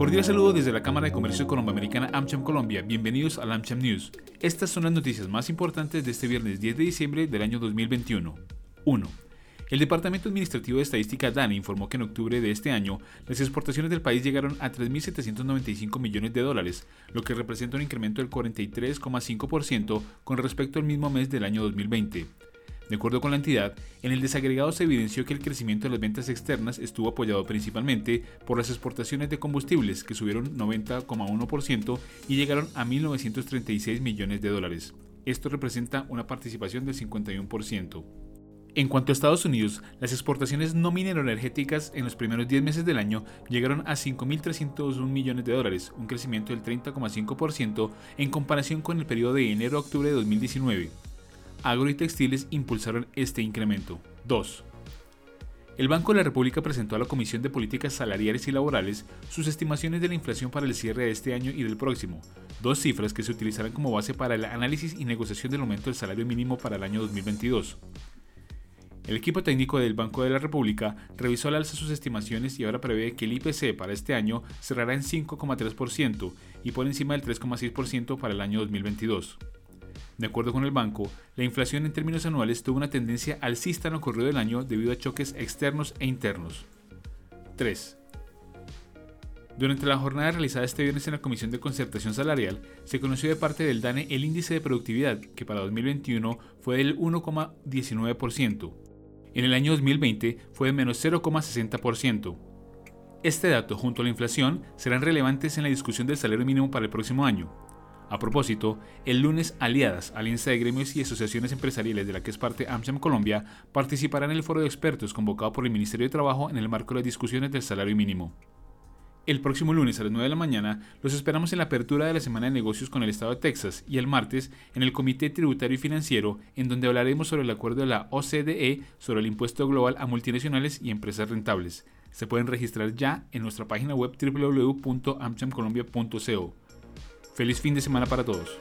Cordial saludo desde la Cámara de Comercio Colomboamericana AmCham Colombia. Bienvenidos al AmCham News. Estas son las noticias más importantes de este viernes 10 de diciembre del año 2021. 1. El Departamento Administrativo de Estadística DANE informó que en octubre de este año las exportaciones del país llegaron a 3.795 millones de dólares, lo que representa un incremento del 43,5% con respecto al mismo mes del año 2020. De acuerdo con la entidad, en el desagregado se evidenció que el crecimiento de las ventas externas estuvo apoyado principalmente por las exportaciones de combustibles, que subieron 90,1% y llegaron a 1.936 millones de dólares. Esto representa una participación del 51%. En cuanto a Estados Unidos, las exportaciones no mineroenergéticas en los primeros 10 meses del año llegaron a 5.301 millones de dólares, un crecimiento del 30,5% en comparación con el periodo de enero a octubre de 2019 agro y textiles impulsaron este incremento. 2. El Banco de la República presentó a la Comisión de Políticas Salariales y Laborales sus estimaciones de la inflación para el cierre de este año y del próximo, dos cifras que se utilizarán como base para el análisis y negociación del aumento del salario mínimo para el año 2022. El equipo técnico del Banco de la República revisó al alza sus estimaciones y ahora prevé que el IPC para este año cerrará en 5,3% y por encima del 3,6% para el año 2022. De acuerdo con el banco, la inflación en términos anuales tuvo una tendencia alcista en lo corrido del año debido a choques externos e internos. 3. Durante la jornada realizada este viernes en la Comisión de Concertación Salarial, se conoció de parte del DANE el índice de productividad, que para 2021 fue del 1,19%. En el año 2020 fue de menos 0,60%. Este dato, junto a la inflación, serán relevantes en la discusión del salario mínimo para el próximo año. A propósito, el lunes Aliadas, Alianza de Gremios y Asociaciones Empresariales de la que es parte AmSam Colombia, participarán en el foro de expertos convocado por el Ministerio de Trabajo en el marco de las discusiones del salario mínimo. El próximo lunes a las 9 de la mañana los esperamos en la apertura de la semana de negocios con el Estado de Texas y el martes en el Comité Tributario y Financiero, en donde hablaremos sobre el acuerdo de la OCDE sobre el impuesto global a multinacionales y empresas rentables. Se pueden registrar ya en nuestra página web www.amchamcolombia.co. Feliz fin de semana para todos.